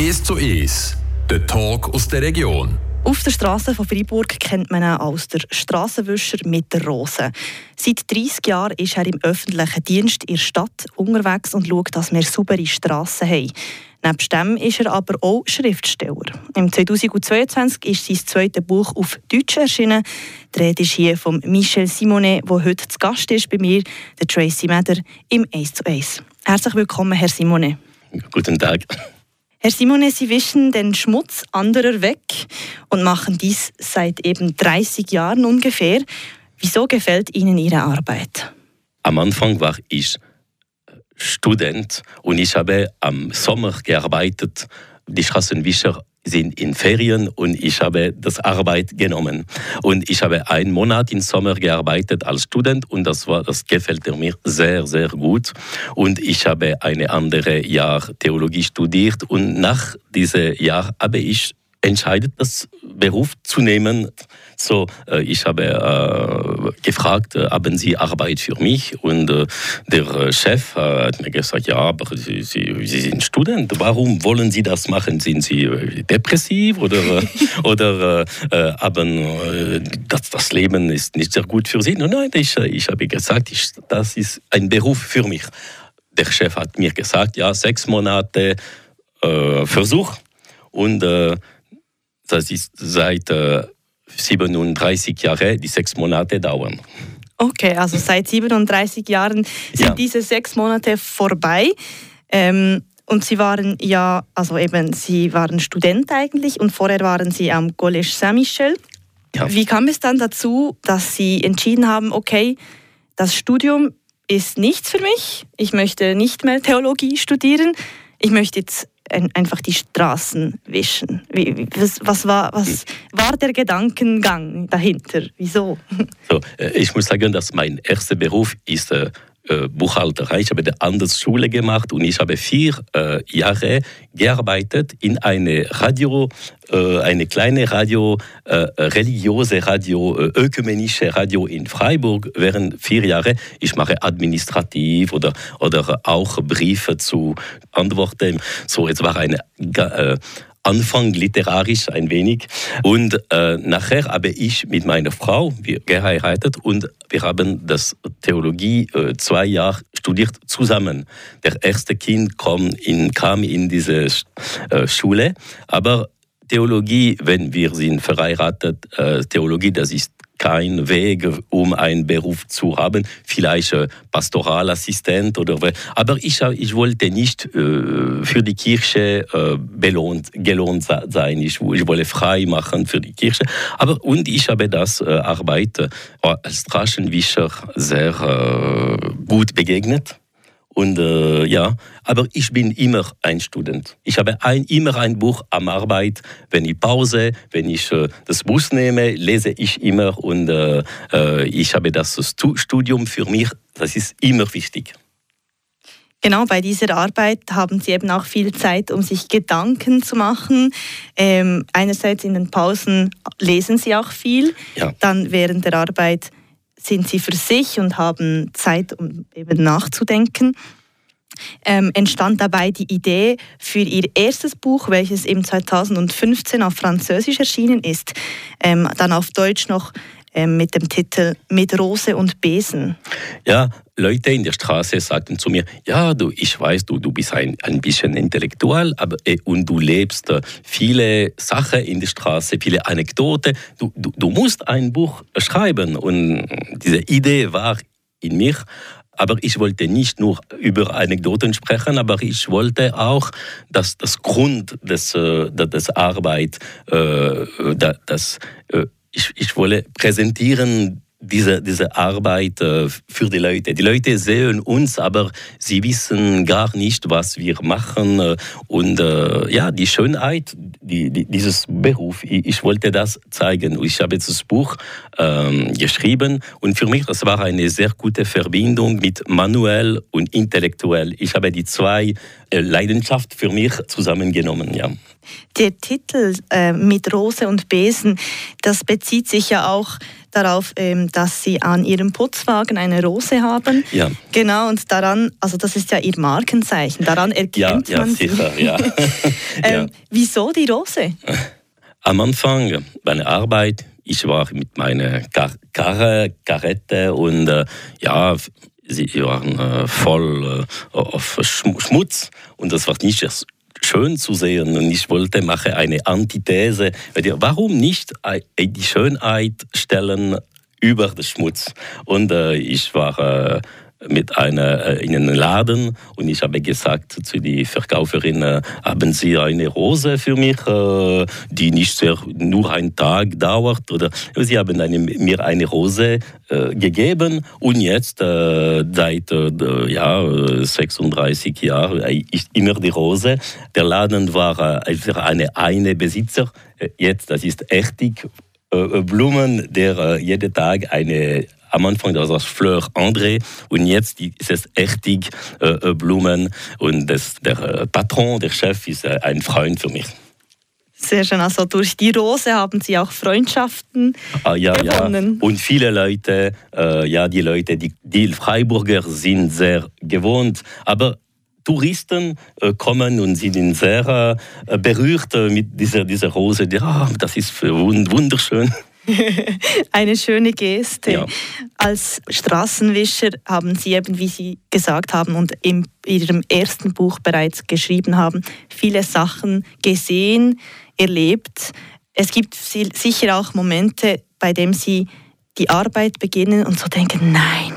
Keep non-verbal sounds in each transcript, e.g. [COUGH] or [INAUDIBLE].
1 zu 1, der Talk aus der Region. Auf der Straße von Freiburg kennt man ihn als der Strassenwischer mit der Rose. Seit 30 Jahren ist er im öffentlichen Dienst in der Stadt unterwegs und schaut, dass wir saubere Strassen haben. Neben dem ist er aber auch Schriftsteller. Im 2022 ist sein zweites Buch auf Deutsch erschienen. Die Rede ist hier von Michel Simonet, der heute zu Gast ist bei mir, der Tracy Meder, im 1 zu 1. Herzlich willkommen, Herr Simonet. Guten Tag. Herr Simone, Sie wischen den Schmutz anderer weg und machen dies seit eben 30 Jahren ungefähr. Wieso gefällt Ihnen Ihre Arbeit? Am Anfang war ich Student und ich habe am Sommer gearbeitet. Die Straßenwischer sind in Ferien und ich habe das Arbeit genommen. Und ich habe einen Monat im Sommer gearbeitet als Student und das, war, das gefällt mir sehr, sehr gut. Und ich habe eine andere Jahr Theologie studiert und nach diesem Jahr habe ich entscheidet, das Beruf zu nehmen. So, äh, ich habe äh, gefragt, äh, haben Sie Arbeit für mich? Und äh, der Chef äh, hat mir gesagt, ja, aber Sie, Sie, Sie, sind Student. Warum wollen Sie das machen? Sind Sie äh, depressiv oder, [LAUGHS] oder haben das, das Leben ist nicht sehr gut für Sie? Nein, ich, ich habe gesagt, ich, das ist ein Beruf für mich. Der Chef hat mir gesagt, ja, sechs Monate Versuch und das ist seit äh, 37 Jahren, die sechs Monate dauern. Okay, also seit 37 Jahren sind ja. diese sechs Monate vorbei. Ähm, und Sie waren ja, also eben, Sie waren Student eigentlich und vorher waren Sie am Collège Saint-Michel. Ja. Wie kam es dann dazu, dass Sie entschieden haben, okay, das Studium ist nichts für mich, ich möchte nicht mehr Theologie studieren, ich möchte jetzt einfach die Straßen wischen. Wie, was, was, war, was war der Gedankengang dahinter? Wieso? So, äh, ich muss sagen, dass mein erster Beruf ist äh. Ich habe eine andere Schule gemacht und ich habe vier äh, Jahre gearbeitet in eine Radio, äh, eine kleine Radio, äh, religiöse Radio, äh, ökumenische Radio in Freiburg während vier Jahre. Ich mache administrativ oder, oder auch Briefe zu antworten. So, es war eine äh, Anfang literarisch ein wenig. Und äh, nachher habe ich mit meiner Frau geheiratet und wir haben das Theologie äh, zwei Jahre studiert zusammen. Der erste Kind kam in, kam in diese äh, Schule, aber Theologie, wenn wir sind verheiratet, äh, Theologie, das ist kein Weg, um einen Beruf zu haben, vielleicht äh, Pastoralassistent oder aber ich, ich wollte nicht äh, für die Kirche äh, belohnt, gelohnt sein. Ich, ich wollte frei machen für die Kirche. Aber und ich habe das äh, Arbeit äh, als Straßenwischer sehr äh, gut begegnet. Und äh, ja, aber ich bin immer ein Student. Ich habe ein, immer ein Buch am Arbeit. Wenn ich Pause, wenn ich äh, das Bus nehme, lese ich immer. Und äh, äh ich habe das Studium für mich, das ist immer wichtig. Genau, bei dieser Arbeit haben Sie eben auch viel Zeit, um sich Gedanken zu machen. Ähm, einerseits in den Pausen lesen Sie auch viel, ja. dann während der Arbeit sind sie für sich und haben Zeit, um eben nachzudenken. Ähm, entstand dabei die Idee für ihr erstes Buch, welches im 2015 auf Französisch erschienen ist, ähm, dann auf Deutsch noch mit dem Titel Mit Rose und Besen. Ja, Leute in der Straße sagten zu mir, ja, du, ich weiß, du, du bist ein, ein bisschen intellektuell aber, äh, und du lebst äh, viele Sachen in der Straße, viele Anekdoten. Du, du, du musst ein Buch schreiben. Und diese Idee war in mir. Aber ich wollte nicht nur über Anekdoten sprechen, aber ich wollte auch, dass das Grund des, äh, des Arbeit, das, ich, ich wollte präsentieren diese, diese Arbeit äh, für die Leute. Die Leute sehen uns, aber sie wissen gar nicht, was wir machen. Äh, und äh, ja, die Schönheit die, die, dieses Beruf, ich, ich, wollte das zeigen. Ich habe das Buch ähm, geschrieben und für mich das war eine sehr gute Verbindung mit manuell und intellektuell. Ich habe die zwei Leidenschaft für mich zusammengenommen. Ja. Der Titel äh, mit Rose und Besen, das bezieht sich ja auch darauf, ähm, dass Sie an Ihrem Putzwagen eine Rose haben. Ja. Genau, und daran, also das ist ja Ihr Markenzeichen, daran erkennt ja, ja, man sicher, Sie. [LAUGHS] Ja. ähm, Wieso die Rose? Am Anfang meiner Arbeit, ich war mit meiner Kar Karre, Karette und äh, ja, sie waren äh, voll äh, auf Schmutz und das war nicht schön zu sehen. Und ich wollte mache eine Antithese. Warum nicht die Schönheit stellen über den Schmutz? Und äh, ich war äh, mit einer äh, in einem Laden. Und ich habe gesagt zu die Verkäuferin, äh, haben Sie eine Rose für mich, äh, die nicht sehr, nur einen Tag dauert? Oder Sie haben eine, mir eine Rose gegeben. Und jetzt seit ja 36 Jahren ist immer die Rose. Der Laden war für eine eine Besitzer, jetzt das ist Echtig Blumen, der jeden Tag eine am Anfang war das Fleur André und jetzt ist es Echtig äh, äh, Blumen und das, der äh, Patron, der Chef ist äh, ein Freund für mich. Sehr schön. Also durch die Rose haben Sie auch Freundschaften ah, ja, gewonnen. Ja. Und viele Leute, äh, ja, die Leute, die, die Freiburger sind sehr gewohnt, aber Touristen äh, kommen und sind sehr äh, berührt mit dieser, dieser Rose. Ja, das ist wunderschön. [LAUGHS] Eine schöne Geste. Ja. Als Straßenwischer haben Sie eben, wie Sie gesagt haben und in Ihrem ersten Buch bereits geschrieben haben, viele Sachen gesehen, erlebt. Es gibt sicher auch Momente, bei denen Sie die Arbeit beginnen und so denken, nein,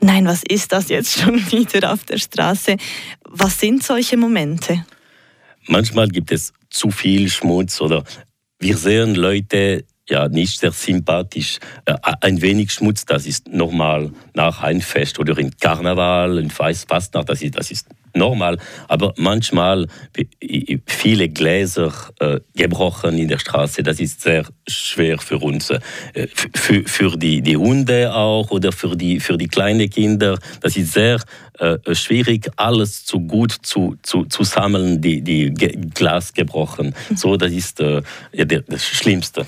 nein, was ist das jetzt schon [LAUGHS] wieder auf der Straße? Was sind solche Momente? Manchmal gibt es zu viel Schmutz oder wir sehen Leute, ja nicht sehr sympathisch. Äh, ein wenig Schmutz, das ist normal nach einem Fest oder im Karneval, in Fastnacht, das ist, das ist normal. Aber manchmal viele Gläser äh, gebrochen in der Straße, das ist sehr schwer für uns. Äh, für, für die, die Hunde auch oder für die, für die kleinen Kinder, das ist sehr äh, schwierig, alles zu gut zu, zu, zu sammeln, die, die Glas gebrochen. So, das ist äh, das Schlimmste.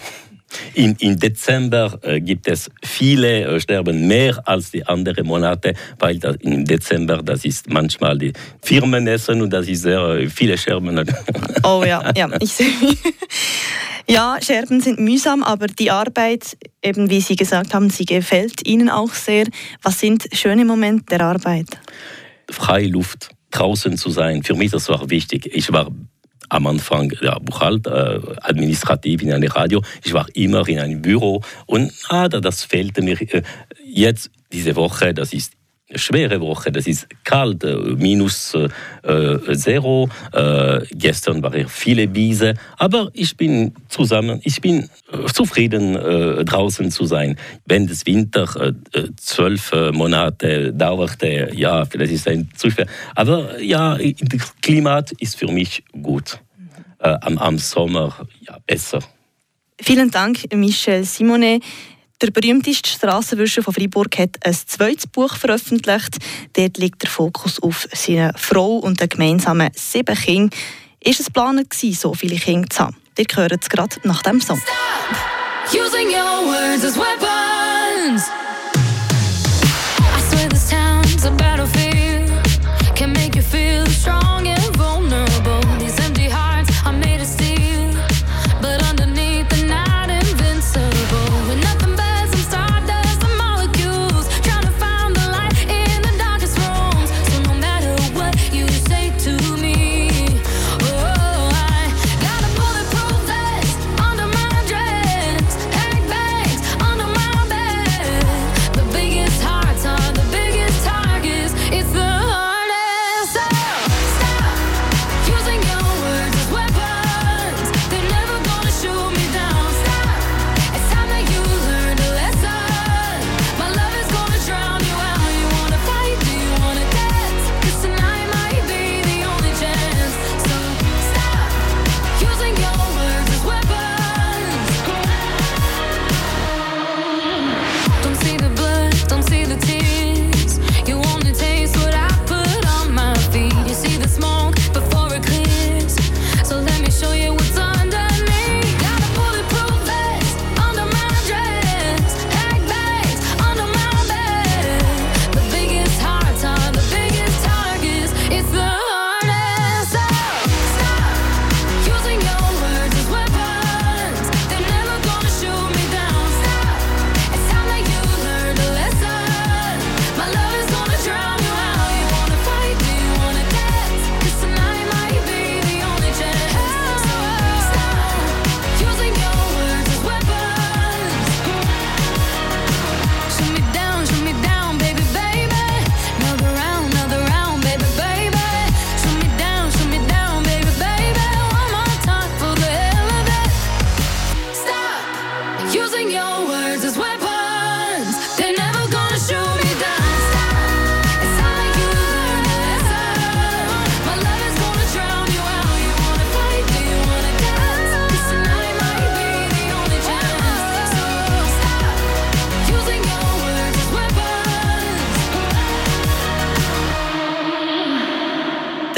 In, Im Dezember äh, gibt es viele äh, Sterben, mehr als die anderen Monate, weil das, im Dezember, das ist manchmal die Firmenessen und das ist sehr äh, viele Scherben. [LAUGHS] Oh ja, ja, ich sehe. [LAUGHS] Ja, Scherben sind mühsam, aber die Arbeit, eben wie Sie gesagt haben, sie gefällt Ihnen auch sehr. Was sind schöne Momente der Arbeit? Freie Luft, draußen zu sein. Für mich das war wichtig. Ich war am Anfang ja, Buchhalter, äh, administrativ in einem Radio. Ich war immer in einem Büro und ah, das fehlte mir. Äh, jetzt diese Woche, das ist schwere Woche, das ist kalt, äh, minus äh, zero. Äh, gestern waren viele Biese, aber ich bin zusammen, ich bin zufrieden äh, draußen zu sein. Wenn das Winter zwölf Monate dauerte, ja, vielleicht ist ein zu schwer. Aber ja, das Klima ist für mich gut. am, am Sommer ja, besser. Vielen Dank, Michel Simone. Der berühmteste Strassenwischer von Freiburg hat ein zweites Buch veröffentlicht. Dort liegt der Fokus auf seine Frau und den gemeinsamen sieben Kinder. Ist es geplant so viele Kinder zu haben? Ihr hört es gerade nach dem Song. Stop using your words as weapons.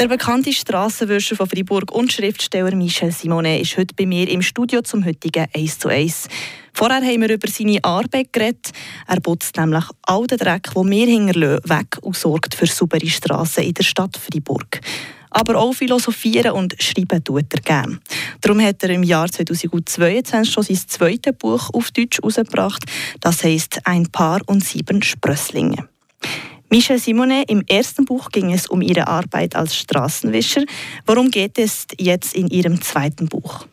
Der bekannte Strassenwischer von Freiburg und Schriftsteller Michel Simone ist heute bei mir im Studio zum heutigen 1 zu 1. Vorher haben wir über seine Arbeit geredet. Er putzt nämlich all den Dreck, den wir hinterlassen, weg und sorgt für saubere Strassen in der Stadt Freiburg. Aber auch philosophieren und schreiben tut er gerne. Darum hat er im Jahr 2022 schon sein zweites Buch auf Deutsch herausgebracht. Das heißt Ein Paar und sieben Sprösslinge. Michel Simone, im ersten Buch ging es um ihre Arbeit als Straßenwischer. Worum geht es jetzt in Ihrem zweiten Buch?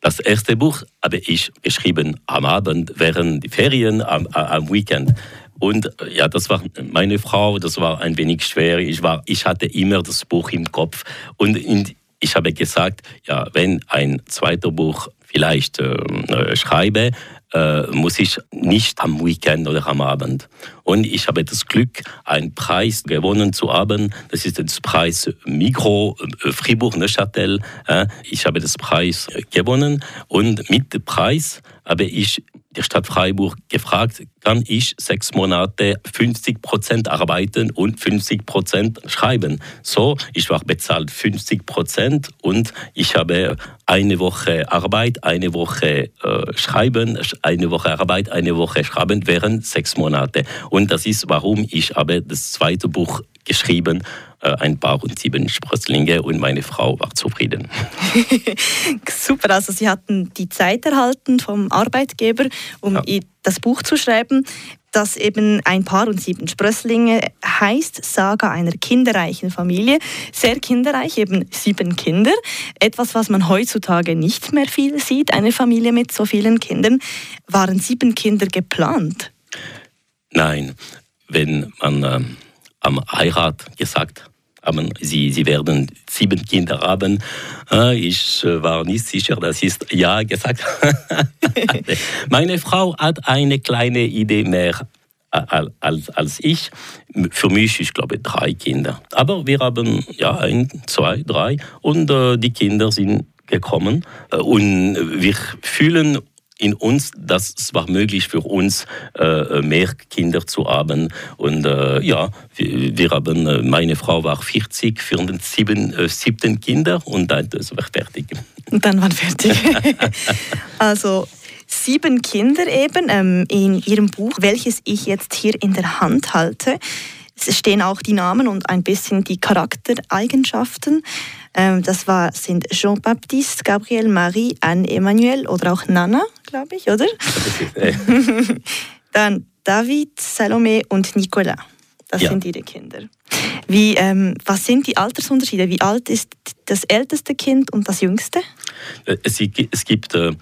Das erste Buch habe ich geschrieben am Abend, während die Ferien, am, am Weekend. Und äh, ja, das war meine Frau, das war ein wenig schwer. Ich, war, ich hatte immer das Buch im Kopf. Und in, ich habe gesagt, ja, wenn ein zweites Buch vielleicht ähm, äh, schreibe, äh, muss ich nicht am Weekend oder am Abend. Und ich habe das Glück, einen Preis gewonnen zu haben. Das ist der Preis Migro äh, Fribourg Neuchâtel. Äh, ich habe das Preis gewonnen und mit dem Preis habe ich die Stadt Freiburg gefragt, kann ich sechs Monate 50 Prozent arbeiten und 50 Prozent schreiben. So, ich war bezahlt 50 Prozent und ich habe eine Woche Arbeit, eine Woche äh, schreiben, eine Woche Arbeit, eine Woche schreiben während sechs Monate. Und das ist, warum ich habe das zweite Buch geschrieben äh, ein Paar und sieben Sprösslinge und meine Frau war zufrieden. [LAUGHS] Super, also Sie hatten die Zeit erhalten vom Arbeitgeber, um ja. das Buch zu schreiben das eben ein Paar und sieben Sprösslinge heißt, Saga einer kinderreichen Familie. Sehr kinderreich, eben sieben Kinder. Etwas, was man heutzutage nicht mehr viel sieht, eine Familie mit so vielen Kindern. Waren sieben Kinder geplant? Nein, wenn man äh, am Heirat gesagt aber sie, sie werden sieben Kinder haben. Äh, ich äh, war nicht sicher, das ist ja gesagt. [LAUGHS] Meine Frau hat eine kleine Idee mehr als, als ich. Für mich, ich glaube, drei Kinder. Aber wir haben ja ein, zwei, drei und äh, die Kinder sind gekommen und wir fühlen in uns, dass es war möglich für uns, äh, mehr Kinder zu haben. Und äh, ja, wir, wir, haben, äh, meine Frau war 40, für den sieben, siebten Kinder und dann wir fertig. Und dann waren fertig. [LAUGHS] also sieben Kinder eben ähm, in Ihrem Buch, welches ich jetzt hier in der Hand halte. Es stehen auch die Namen und ein bisschen die Charaktereigenschaften. Ähm, das war, sind Jean-Baptiste, Gabriel, Marie, Anne, Emmanuel oder auch Nana, glaube ich, oder? [LAUGHS] Dann David, Salome und Nicolas. Das ja. sind ihre Kinder. Wie, ähm, was sind die Altersunterschiede? Wie alt ist das älteste Kind und das jüngste? Äh, es, gibt äh,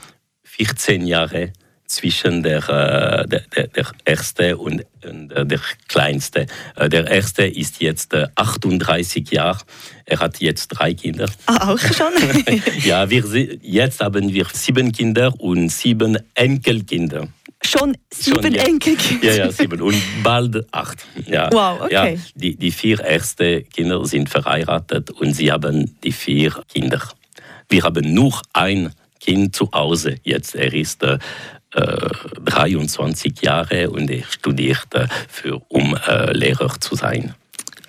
14 Jahre zwischen der, äh, der, der, der erste und der kleinste. Äh, der erste ist jetzt 38 äh, Jahre. Er hat jetzt drei Kinder. Ah, auch schon? [LAUGHS] ja, wir, jetzt haben wir sieben Kinder und sieben Enkelkinder. Schon sieben Schon, ja. Enkelkinder? Ja, ja, sieben und bald acht. Ja. Wow, okay. Ja, die, die vier ersten Kinder sind verheiratet und sie haben die vier Kinder. Wir haben nur ein Kind zu Hause jetzt. Er ist äh, 23 Jahre und er studierte, für, um äh, Lehrer zu sein.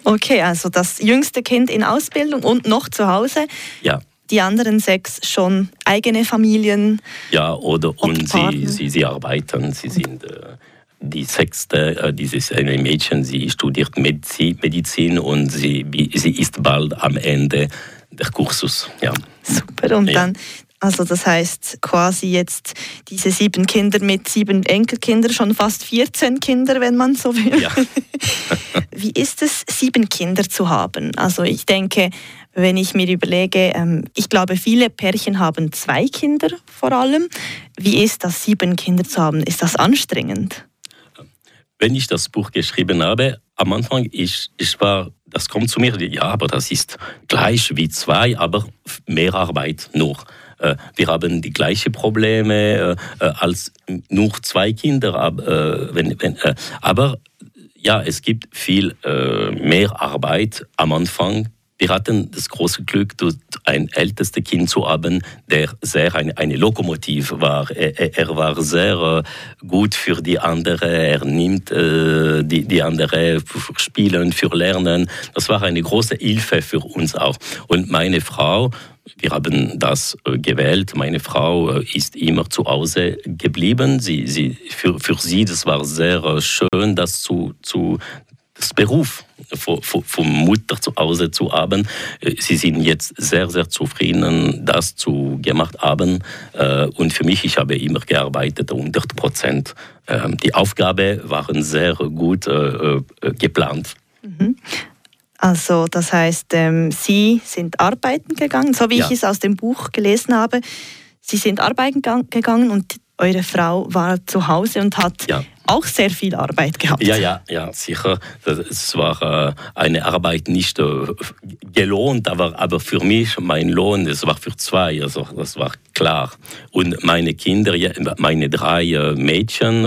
Okay, also das jüngste Kind in Ausbildung und noch zu Hause. Ja. Die anderen sechs schon eigene Familien. Ja, oder und sie, sie, sie arbeiten, sie sind. Äh, die sechste, äh, dieses eine Mädchen, sie studiert Medizin und sie, sie ist bald am Ende der Kursus. Ja. Super. Und ja. dann also das heißt quasi jetzt diese sieben Kinder mit sieben Enkelkindern, schon fast 14 Kinder, wenn man so will. Ja. [LAUGHS] Wie ist es, sieben Kinder zu haben? Also ich denke, wenn ich mir überlege, ähm, ich glaube, viele Pärchen haben zwei Kinder vor allem. Wie ist das, sieben Kinder zu haben? Ist das anstrengend? Wenn ich das Buch geschrieben habe, am Anfang, ich, ich war, das kommt zu mir, ja, aber das ist gleich wie zwei, aber mehr Arbeit nur. Äh, wir haben die gleichen Probleme äh, äh, als nur zwei Kinder. Aber ja, es gibt viel mehr Arbeit am Anfang wir hatten das große Glück, ein ältestes Kind zu haben, der sehr eine, eine Lokomotive war. Er, er, war sehr gut für die anderen. Er nimmt äh, die, die anderen für Spielen, für Lernen. Das war eine große Hilfe für uns auch. Und meine Frau, wir haben das äh, gewählt. Meine Frau äh, ist immer zu Hause geblieben. Sie, sie, für, für sie, das war sehr äh, schön, das zu, zu das Beruf von Mutter zu Hause zu haben. Sie sind jetzt sehr, sehr zufrieden, das zu gemacht haben. Und für mich, ich habe immer gearbeitet, 100 Prozent. Ähm, die Aufgabe waren sehr gut geplant. Mhm. Also das heißt, ähm, Sie sind arbeiten gegangen, so wie ja. ich es aus dem Buch gelesen habe. Sie sind arbeiten gegangen und eure Frau war zu Hause und hat ja. auch sehr viel Arbeit gehabt. Ja, ja, ja, sicher. Es war äh, eine Arbeit nicht äh, gelohnt, aber, aber für mich, mein Lohn, es war für zwei, also das war klar. Und meine Kinder, meine drei äh, Mädchen,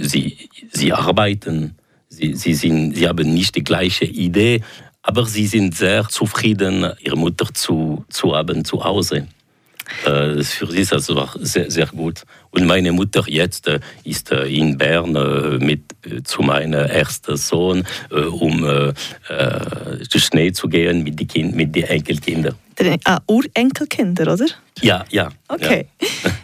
sie, sie arbeiten. Sie, sie, sind, sie haben nicht die gleiche Idee, aber sie sind sehr zufrieden, ihre Mutter zu, zu haben zu Hause. Äh, für sie ist das war sehr, sehr gut. Und meine Mutter jetzt äh, ist äh, in Bern mit zu meinem ersten Sohn, um äh, Schnee zu gehen mit den kind, mit den Enkelkindern. Ah, Urenkelkinder, oder? Ja, ja. Okay. Ja. [LAUGHS]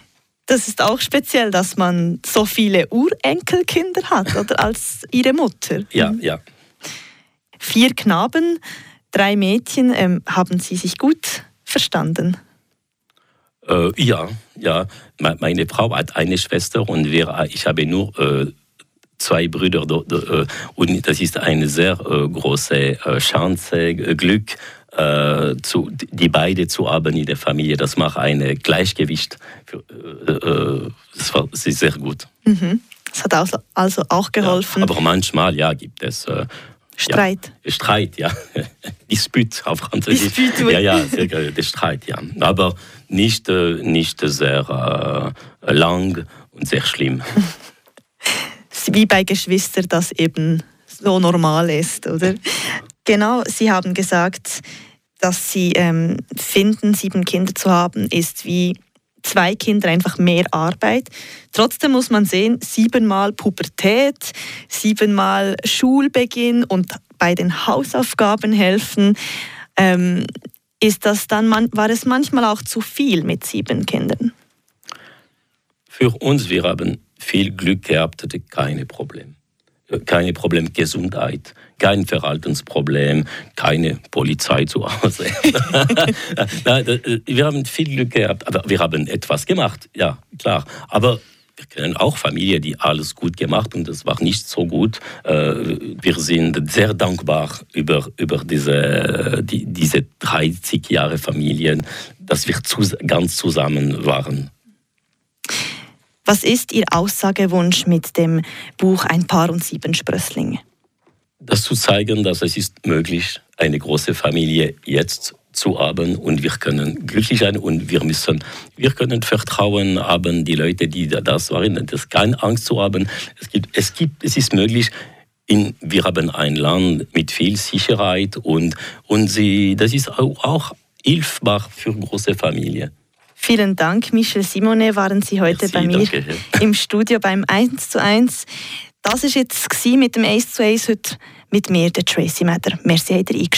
Das ist auch speziell, dass man so viele Urenkelkinder hat, oder als ihre Mutter. Ja, ja. Vier Knaben, drei Mädchen. Ähm, haben Sie sich gut verstanden? Äh, ja, ja. Meine Frau hat eine Schwester und wir, ich habe nur äh, zwei Brüder. Äh, und das ist eine sehr äh, große äh, Chance, Glück, äh, zu, die beide zu haben in der Familie. Das macht ein Gleichgewicht. Für, das, war, das ist sehr gut. Mhm. Das hat also, also auch geholfen. Ja, aber manchmal ja, gibt es Streit. Ja, Streit, [LAUGHS] ja. Disput auf Französisch. Disput, ja, ja, der Streit, ja. Aber nicht, äh, nicht sehr äh, lang und sehr schlimm. [LAUGHS] Wie bei Geschwistern, das eben so normal ist, oder? Genau, Sie haben gesagt, dass Sie ähm, finden, sieben Kinder zu haben, ist wie zwei Kinder einfach mehr Arbeit. Trotzdem muss man sehen, siebenmal Pubertät, siebenmal Schulbeginn und bei den Hausaufgaben helfen. Ähm, ist das dann, war es manchmal auch zu viel mit sieben Kindern? Für uns, wir haben viel Glück gehabt, hatte keine Probleme. Keine Probleme Gesundheit, kein Verhaltensproblem, keine Polizei zu Hause. [LAUGHS] wir haben viel Glück gehabt, aber wir haben etwas gemacht, ja, klar. Aber wir kennen auch Familien, die alles gut gemacht und es war nicht so gut. Äh, wir sind sehr dankbar über, über diese, die, diese 30 Jahre Familien, dass wir ganz zusammen waren. Was ist Ihr Aussagewunsch mit dem Buch Ein Paar und sieben Sprösslinge? Das zu zeigen, dass es ist möglich, eine große Familie jetzt zu haben und wir können glücklich sein und wir müssen, wir können Vertrauen haben, die Leute, die das waren, das keine Angst zu haben. Es gibt, es gibt, es ist möglich, in, wir haben ein Land mit viel Sicherheit und, und sie, das ist auch, auch hilfbar für große Familien. Vielen Dank, Michel Simone, waren Sie heute Merci, bei mir danke. im Studio beim 1 zu 1. Das war jetzt mit dem 1 zu 1 heute mit mir, der Tracy Matter. Merci, habt ihr